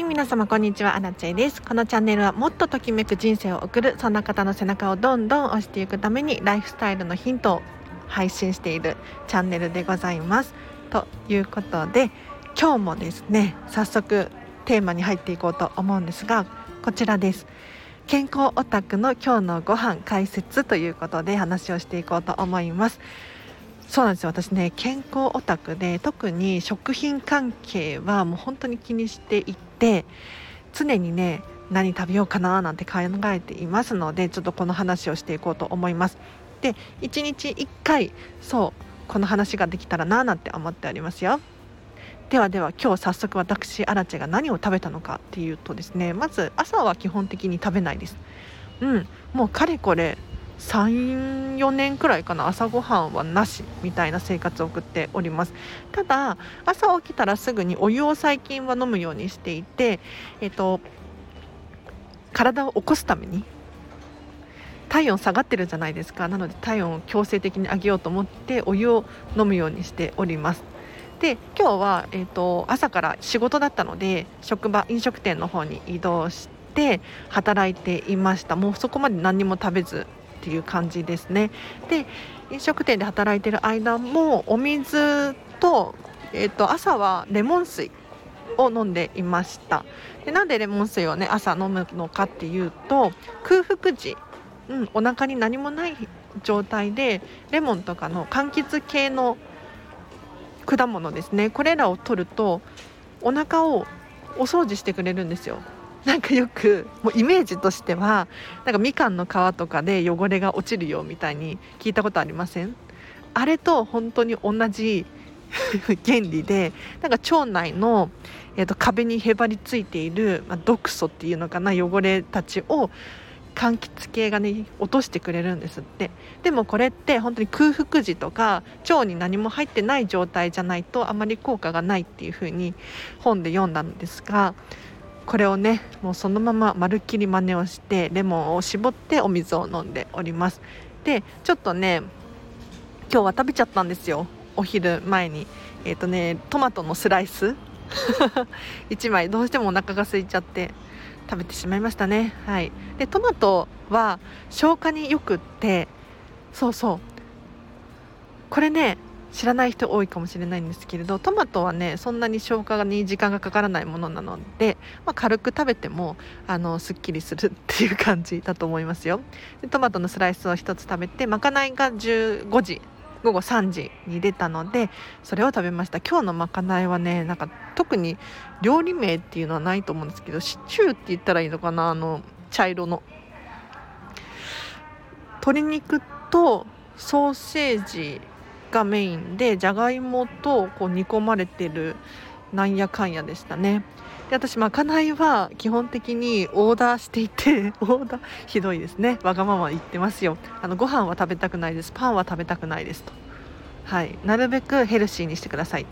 はい皆様こんにちは。アラチェです。このチャンネルはもっとときめく人生を送るそんな方の背中をどんどん押していくためにライフスタイルのヒントを配信しているチャンネルでございます。ということで今日もですね早速テーマに入っていこうと思うんですがこちらです。健康オタクの今日のご飯解説ということで話をしていこうと思います。そうなんですよ。私ね健康オタクで特に食品関係はもう本当に気にしていて常にね何食べようかななんて考えていますのでちょっとこの話をしていこうと思います。で1日1回そうこの話ができたらななんて思っておりますよ。ではでは今日早速私アラチェが何を食べたのかっていうとですねまず朝は基本的に食べないです。うんもうかれこれ34年くらいかな朝ごはんはなしみたいな生活を送っております。ただ朝起きたらすぐにお湯を最近は飲むようにしていてえっと体を起こすために体温下がってるじゃないですか。なので体温を強制的に上げようと思ってお湯を飲むようにしております。で今日は、えーと朝から仕事だったので職場飲食店の方に移動して働いていました。もうそこまで何も食べずっていう感じですね。で飲食店で働いてる間もお水と,、えーと、朝はレモン水を飲んでいました。でなんでレモン水をね朝飲むのかっていうと空腹時、うん、お腹に何もない状態でレモンとかの柑橘系の果物ですね。これらを取るとお腹をお掃除してくれるんですよ。なんかよくもうイメージとしてはなんかみかんの皮とかで汚れが落ちるよみたいに聞いたことありません？あれと本当に同じ 原理でなんか腸内の、えーと、壁にへばりついている、まあ、毒素っていうのかな汚れたちを柑橘系がね落としてくれるんですって。でもこれって本当に空腹時とか腸に何も入ってない状態じゃないとあまり効果がないっていう風に本で読んだんですがこれをねもうそのまままるっきり真似をしてレモンを絞ってお水を飲んでおります。でちょっとね今日は食べちゃったんですよ。お昼前に。えっ、ー、とねトマトのスライス。1枚どうしてもお腹が空いちゃって食べてしまいましたね。はい。でトマトは消化によくってそうそう。これね知らない人多いかもしれないんですけれどトマトはねそんなに消化に時間がかからないものなので、まあ、軽く食べてもあのすっきりするっていう感じだと思いますよ。でトマトのスライスを1つ食べてまかないが15時午後3時に出たのでそれを食べました。今日のまかないはねなんか特に料理名っていうのはないと思うんですけどシチューって言ったらいいのかなあの茶色の。鶏肉とソーセージがメインでじゃがいもとこう煮込まれてるなんやかんやでしたね。で私まかないは基本的にオーダーしていて オーダーひどいですね。わがまま言ってますよ。あのご飯は食べたくないです。パンは食べたくないですと。はい。なるべくヘルシーにしてください。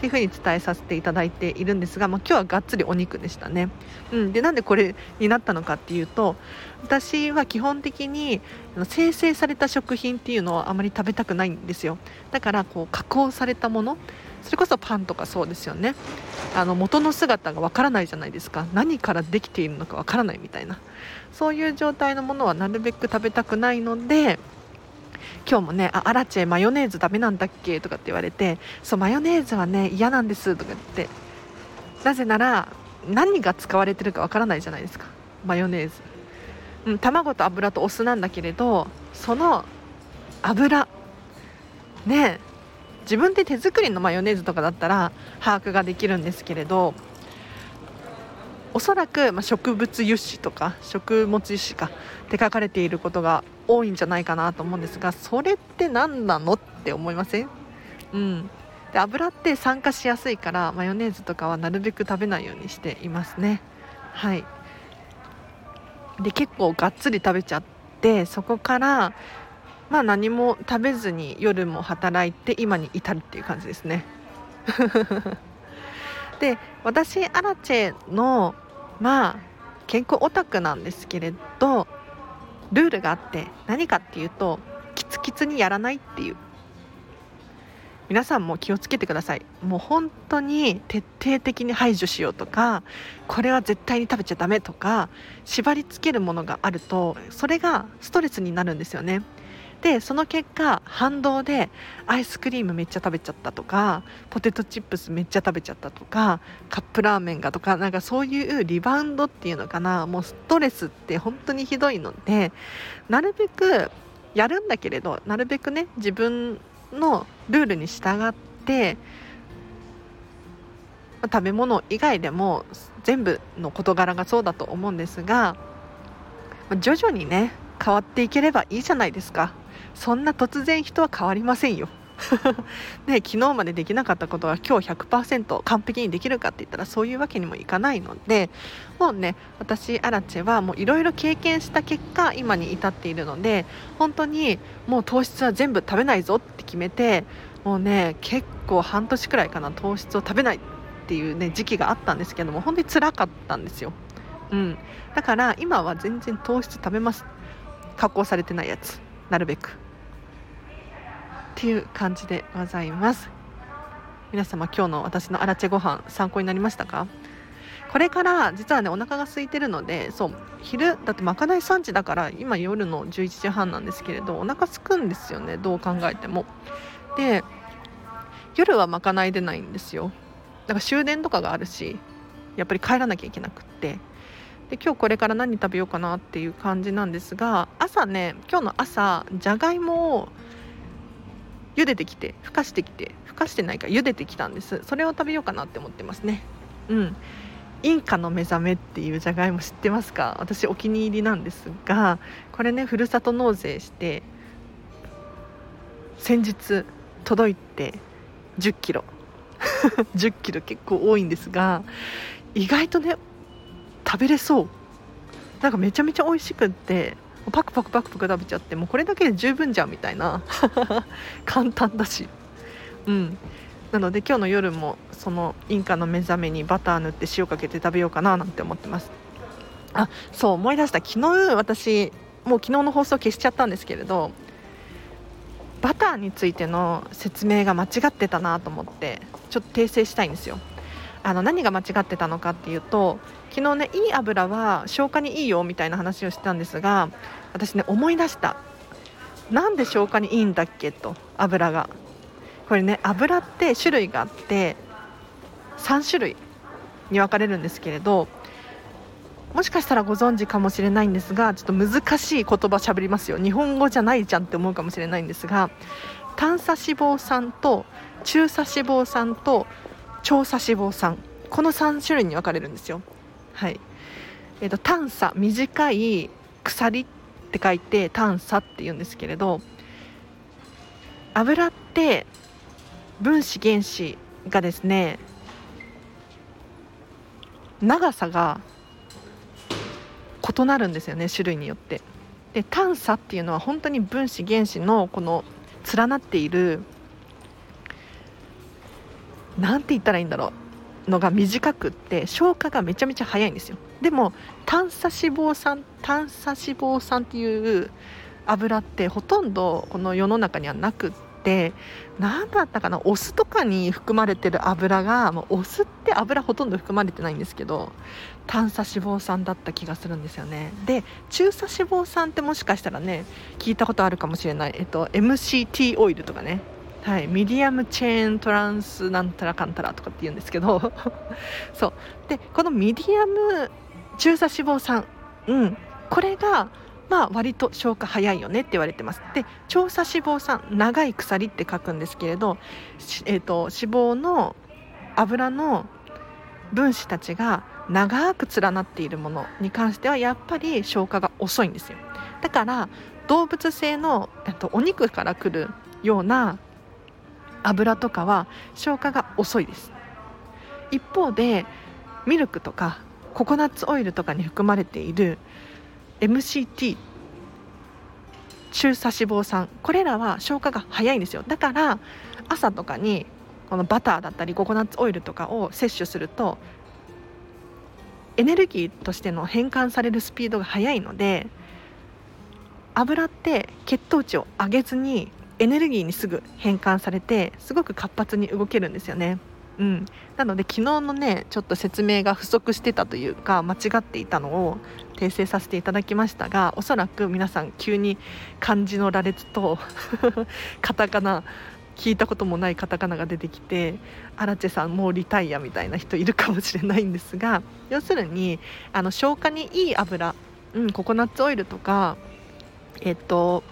っていうふうに伝えさせていただいているんですが、まあ、今日はがっつりお肉でしたね。うん、でなんでこれになったのかっていうと私は基本的に生成された食品っていうのはあまり食べたくないんですよ。だからこう加工されたものそれこそパンとかそうですよね。あの元の姿がわからないじゃないですか。何からできているのかわからないみたいな。そういう状態のものはなるべく食べたくないので今日もね「あアラチェマヨネーズダメなんだっけ?」とかって言われて「そうマヨネーズはね嫌なんです」とか言って。なぜなら何が使われてるかわからないじゃないですか。マヨネーズ、うん、卵と油とお酢なんだけれどその油。ね自分で手作りのマヨネーズとかだったら把握ができるんですけれどおそらく、まあ、植物油脂とか食物油脂かって書かれていることが多いんじゃないかなと思うんですがそれって何なのって思いません？うん。で油って酸化しやすいからマヨネーズとかはなるべく食べないようにしていますね。はい。で結構がっつり食べちゃってそこからまあ何も食べずに夜も働いて今に至るっていう感じですね。で私アラチェのまあ健康オタクなんですけれどルールがあって何かっていうとキツキツにやらないっていう。皆さんも気をつけてください。もう本当に徹底的に排除しようとかこれは絶対に食べちゃダメとか縛りつけるものがあるとそれがストレスになるんですよね。でその結果反動でアイスクリームめっちゃ食べちゃったとかポテトチップスめっちゃ食べちゃったとかカップラーメンがとかなんかそういうリバウンドっていうのかなもうストレスって本当にひどいのでなるべくやるんだけれどなるべくね自分のルールに従って食べ物以外でも全部の事柄がそうだと思うんですが徐々にね変わっていければいいじゃないですか。そんな突然人は変わりませんよ。ね、昨日までできなかったことは今日100%完璧にできるかって言ったらそういうわけにもいかないのでもうね私アラチェはいろいろ経験した結果今に至っているので本当にもう糖質は全部食べないぞって決めてもうね結構半年くらいかな糖質を食べないっていうね時期があったんですけども本当につらかったんですよ、うん、だから今は全然糖質食べます。加工されてないやつ。なるべく。っていう感じでございます。皆様今日の私のアラチェご飯参考になりましたか？これから実はねお腹が空いてるのでそう昼だってまかない3時だから今夜の11時半なんですけれどお腹すくんですよねどう考えても。で夜はまかない出ないんですよ。だから終電とかがあるしやっぱり帰らなきゃいけなくって。で今日これから何食べようかなっていう感じなんですが朝ね今日の朝じゃがいもを茹でてきてふかしてきてふかしてないか茹でてきたんです。それを食べようかなって思ってますね。うん。インカの目覚めっていうじゃがいも知ってますか？私お気に入りなんですがこれねふるさと納税して先日届いて1 0キロ。1 0キロ結構多いんですが意外とね食べれそう。なんかめちゃめちゃ美味しくってパクパクパクパク食べちゃってもうこれだけで十分じゃんみたいな。簡単だし。うん。なので今日の夜もそのインカの目覚めにバター塗って塩かけて食べようかななんて思ってます。あそう思い出した。昨日私もう昨日の放送消しちゃったんですけれどバターについての説明が間違ってたなと思ってちょっと訂正したいんですよ。あの何が間違ってたのかっていうと昨日ねいい油は消化にいいよみたいな話をしてたんですが私ね思い出した。なんで消化にいいんだっけと油が。これね油って種類があって3種類に分かれるんですけれどもしかしたらご存知かもしれないんですがちょっと難しい言葉しゃべりますよ。日本語じゃないじゃんって思うかもしれないんですが短鎖脂肪酸と中鎖脂肪酸と長鎖脂肪酸。この3種類に分かれるんですよ。はい。えーと、短鎖短い鎖って書いて短鎖って言うんですけれど油って分子原子がですね長さが異なるんですよね種類によって。で短鎖っていうのは本当に分子原子のこの連なっている何て言ったらいいんだろうのが短くって消化がめちゃめちゃ早いんですよ。でも短鎖脂肪酸短鎖脂肪酸っていう油ってほとんどこの世の中にはなくって何だったかなお酢とかに含まれてる油がもうお酢って油ほとんど含まれてないんですけど短鎖脂肪酸だった気がするんですよね。で中鎖脂肪酸ってもしかしたらね聞いたことあるかもしれない、えっと、MCT オイルとかね。はい、ミディアムチェーントランスなんたらかんたらとかって言うんですけど。そう。でこのミディアム中鎖脂肪酸、うん、これがまあ割と消化早いよねって言われてます。で長鎖脂肪酸長い鎖って書くんですけれど、えーと、脂肪の油の分子たちが長く連なっているものに関してはやっぱり消化が遅いんですよ。だから動物性の、えっと、お肉からくるような油とかは消化が遅いです。一方でミルクとかココナッツオイルとかに含まれている MCT 中鎖脂肪酸これらは消化が早いんですよ。だから朝とかにこのバターだったりココナッツオイルとかを摂取するとエネルギーとしての変換されるスピードが速いので油って血糖値を上げずにエネルギーにすぐ変換されてすごく活発に動けるんですよね。うん、なので昨日のねちょっと説明が不足してたというか間違っていたのを訂正させていただきましたがおそらく皆さん急に漢字の羅列と カタカナ聞いたこともないカタカナが出てきてアラチェさんもうリタイアみたいな人いるかもしれないんですが要するにあの消化にいい油、うん、ココナッツオイルとかえっと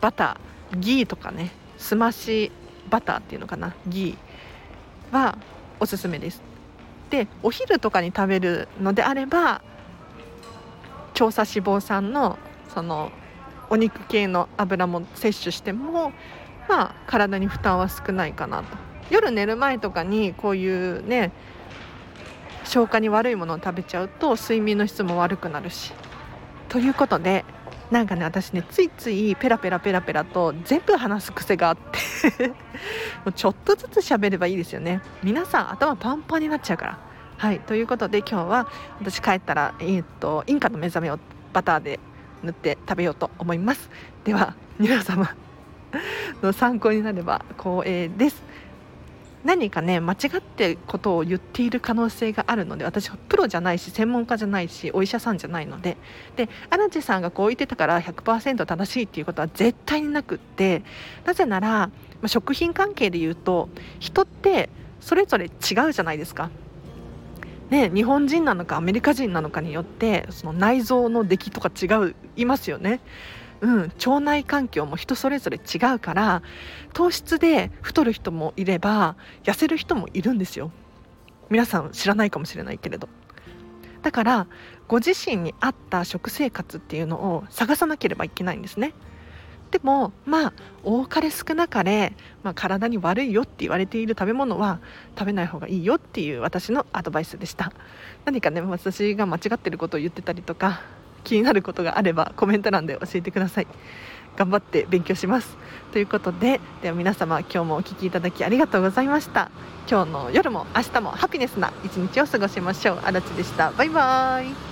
バターギーとかねすましバターっていうのかなギーはおすすめです。でお昼とかに食べるのであれば調査脂肪酸のそのお肉系の油も摂取してもまあ体に負担は少ないかなと。夜寝る前とかにこういうね消化に悪いものを食べちゃうと睡眠の質も悪くなるし。ということでなんかね私ねついついペラペラペラペラと全部話す癖があって。もうちょっとずつ喋ればいいですよね。皆さん頭パンパンになっちゃうから。はいということで今日は私帰ったら、えー、っとインカの目覚めをバターで塗って食べようと思います。では皆様の参考になれば光栄です。何かね間違ってことを言っている可能性があるので私はプロじゃないし専門家じゃないしお医者さんじゃないのでで荒地さんがこう言ってたから100%正しいっていうことは絶対になくってなぜなら、まあ、食品関係で言うと人ってそれぞれ違うじゃないですか。ね、日本人なのかアメリカ人なのかによってその内臓の出来とか違いますよね。うん、腸内環境も人それぞれ違うから糖質で太る人もいれば痩せる人もいるんですよ。皆さん知らないかもしれないけれど。だからご自身に合った食生活っていうのを探さなければいけないんですね。でもまあ多かれ少なかれ、まあ、体に悪いよって言われている食べ物は食べない方がいいよっていう私のアドバイスでした。何かね私が間違ってることを言ってたりとか気になることがあればコメント欄で教えてください。頑張って勉強します。ということででは皆様今日もお聴きいただきありがとうございました。今日の夜も明日もハピネスな一日を過ごしましょう。あらちでした。バイバーイ。